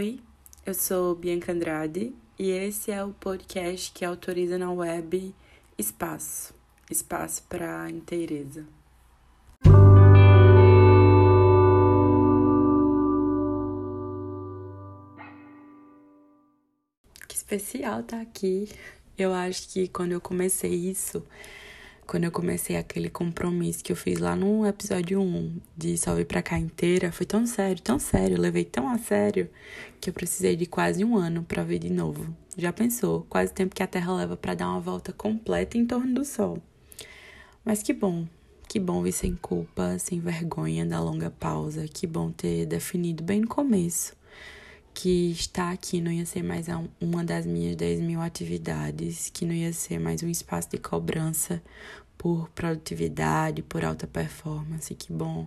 Oi, eu sou Bianca Andrade e esse é o podcast que autoriza na web Espaço espaço para inteireza. Que especial tá aqui. Eu acho que quando eu comecei isso, quando eu comecei aquele compromisso que eu fiz lá no episódio 1 de só vir pra cá inteira, foi tão sério, tão sério, levei tão a sério que eu precisei de quase um ano para ver de novo. Já pensou? Quase o tempo que a Terra leva para dar uma volta completa em torno do Sol. Mas que bom, que bom vir sem culpa, sem vergonha da longa pausa, que bom ter definido bem no começo que estar aqui não ia ser mais uma das minhas 10 mil atividades, que não ia ser mais um espaço de cobrança por produtividade, por alta performance. Que bom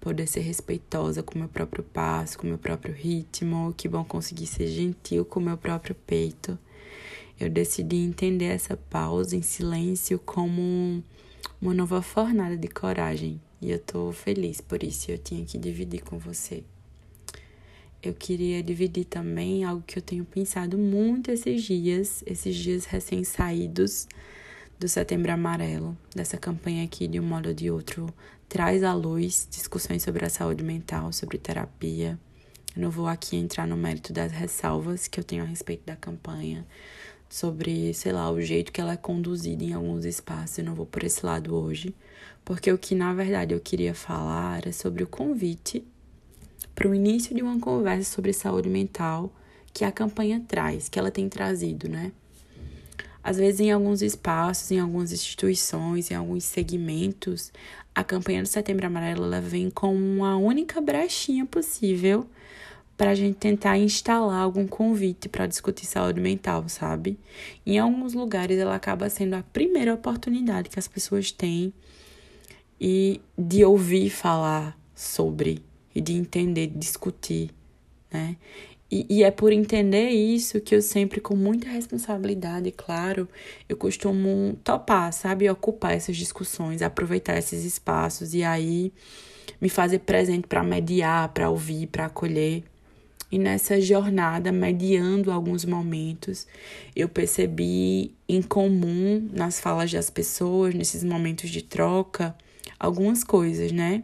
poder ser respeitosa com meu próprio passo, com meu próprio ritmo. Que bom conseguir ser gentil com meu próprio peito. Eu decidi entender essa pausa em silêncio como uma nova fornada de coragem. E eu tô feliz por isso. Eu tinha que dividir com você eu queria dividir também algo que eu tenho pensado muito esses dias, esses dias recém-saídos do Setembro Amarelo, dessa campanha aqui de um modo ou de outro, traz à luz discussões sobre a saúde mental, sobre terapia. Eu não vou aqui entrar no mérito das ressalvas que eu tenho a respeito da campanha, sobre, sei lá, o jeito que ela é conduzida em alguns espaços. Eu não vou por esse lado hoje, porque o que na verdade eu queria falar é sobre o convite para o início de uma conversa sobre saúde mental que a campanha traz, que ela tem trazido, né? Às vezes, em alguns espaços, em algumas instituições, em alguns segmentos, a campanha do Setembro Amarelo ela vem com uma única brechinha possível para a gente tentar instalar algum convite para discutir saúde mental, sabe? Em alguns lugares, ela acaba sendo a primeira oportunidade que as pessoas têm e de ouvir falar sobre e de entender, de discutir, né? E, e, é por entender isso que eu sempre, com muita responsabilidade, claro, eu costumo topar, sabe? Ocupar essas discussões, aproveitar esses espaços e aí me fazer presente para mediar, para ouvir, para acolher. E nessa jornada, mediando alguns momentos, eu percebi em comum nas falas das pessoas, nesses momentos de troca, algumas coisas, né?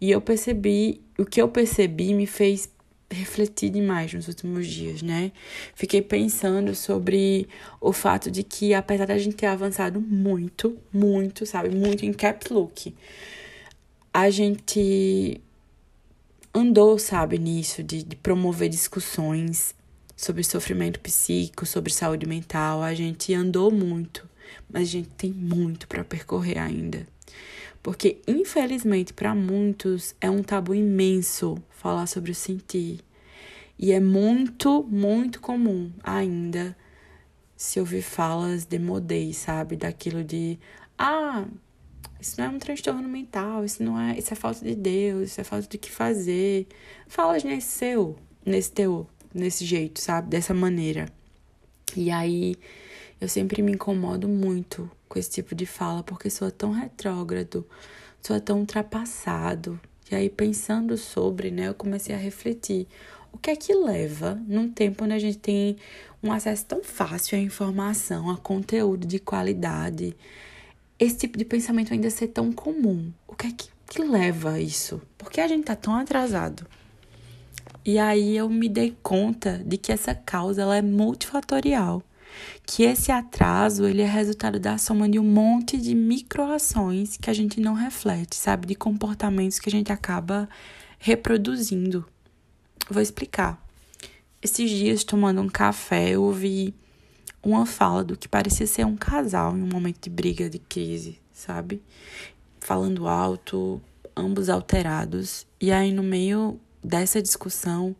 E eu percebi, o que eu percebi me fez refletir demais nos últimos dias, né? Fiquei pensando sobre o fato de que, apesar da gente ter avançado muito, muito, sabe, muito em caps look, a gente andou, sabe, nisso, de, de promover discussões sobre sofrimento psíquico, sobre saúde mental. A gente andou muito, mas a gente tem muito para percorrer ainda. Porque, infelizmente, para muitos é um tabu imenso falar sobre o sentir. E é muito, muito comum ainda se ouvir falas de modei, sabe? Daquilo de, ah, isso não é um transtorno mental, isso não é, isso é falta de Deus, isso é falta de que fazer. Falas nesse seu, nesse teu, nesse jeito, sabe? Dessa maneira. E aí eu sempre me incomodo muito com esse tipo de fala, porque sou tão retrógrado, sou tão ultrapassado. E aí, pensando sobre, né, eu comecei a refletir. O que é que leva, num tempo onde a gente tem um acesso tão fácil à informação, a conteúdo de qualidade, esse tipo de pensamento ainda ser tão comum? O que é que, que leva a isso? Por que a gente tá tão atrasado? E aí eu me dei conta de que essa causa ela é multifatorial que esse atraso ele é resultado da soma de um monte de microações que a gente não reflete, sabe, de comportamentos que a gente acaba reproduzindo. Vou explicar. Esses dias tomando um café, eu ouvi uma fala do que parecia ser um casal em um momento de briga, de crise, sabe? Falando alto, ambos alterados, e aí no meio dessa discussão,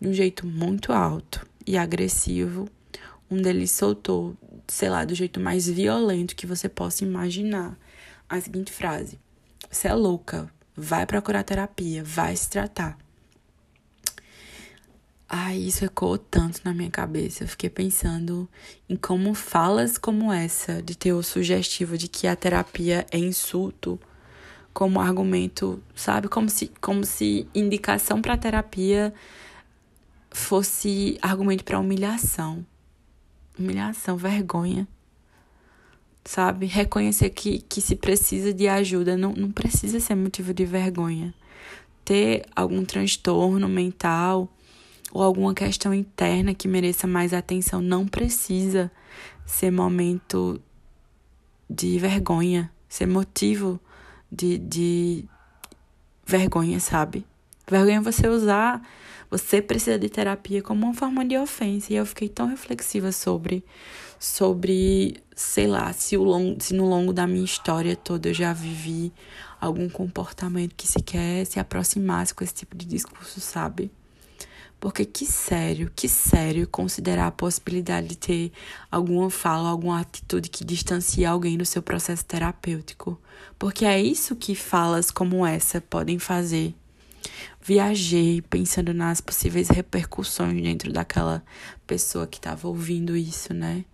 de um jeito muito alto e agressivo, um deles soltou, sei lá, do jeito mais violento que você possa imaginar, a seguinte frase: Você é louca, vai procurar terapia, vai se tratar. Ai, isso ecoou tanto na minha cabeça. Eu fiquei pensando em como falas como essa, de teor sugestivo de que a terapia é insulto, como argumento, sabe? Como se, como se indicação para terapia fosse argumento para humilhação. Humilhação, vergonha. Sabe? Reconhecer que, que se precisa de ajuda não, não precisa ser motivo de vergonha. Ter algum transtorno mental ou alguma questão interna que mereça mais atenção não precisa ser momento de vergonha, ser motivo de, de vergonha, sabe? Vergonha é você usar, você precisa de terapia como uma forma de ofensa. E eu fiquei tão reflexiva sobre, sobre, sei lá, se, o long, se no longo da minha história toda eu já vivi algum comportamento que sequer se aproximasse com esse tipo de discurso, sabe? Porque que sério, que sério considerar a possibilidade de ter alguma fala, alguma atitude que distancie alguém do seu processo terapêutico. Porque é isso que falas como essa podem fazer. Viajei pensando nas possíveis repercussões dentro daquela pessoa que estava ouvindo isso, né?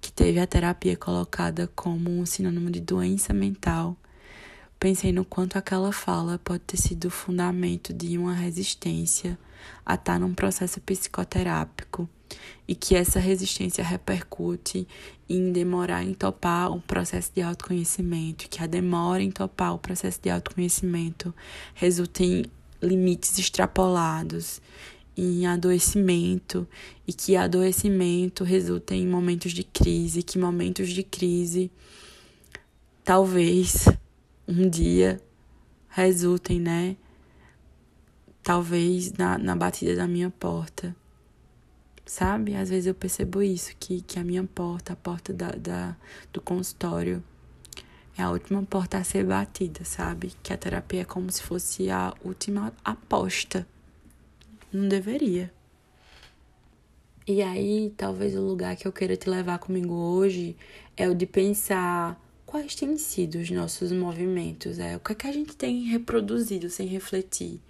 Que teve a terapia colocada como um sinônimo de doença mental. Pensei no quanto aquela fala pode ter sido o fundamento de uma resistência a estar tá num processo psicoterápico e que essa resistência repercute em demorar em topar um processo de autoconhecimento, que a demora em topar o processo de autoconhecimento resulta em limites extrapolados, em adoecimento e que adoecimento resulta em momentos de crise, que momentos de crise talvez um dia resultem, né? Talvez na, na batida da minha porta. Sabe? Às vezes eu percebo isso, que, que a minha porta, a porta da, da, do consultório, é a última porta a ser batida, sabe? Que a terapia é como se fosse a última aposta. Não deveria. E aí, talvez o lugar que eu queira te levar comigo hoje é o de pensar quais têm sido os nossos movimentos, é o que, é que a gente tem reproduzido sem refletir.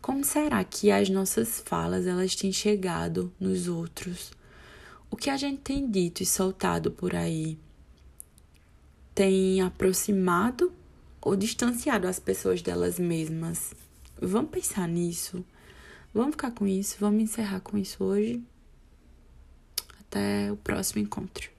Como será que as nossas falas elas têm chegado nos outros? O que a gente tem dito e soltado por aí tem aproximado ou distanciado as pessoas delas mesmas? Vamos pensar nisso. Vamos ficar com isso, vamos encerrar com isso hoje. Até o próximo encontro.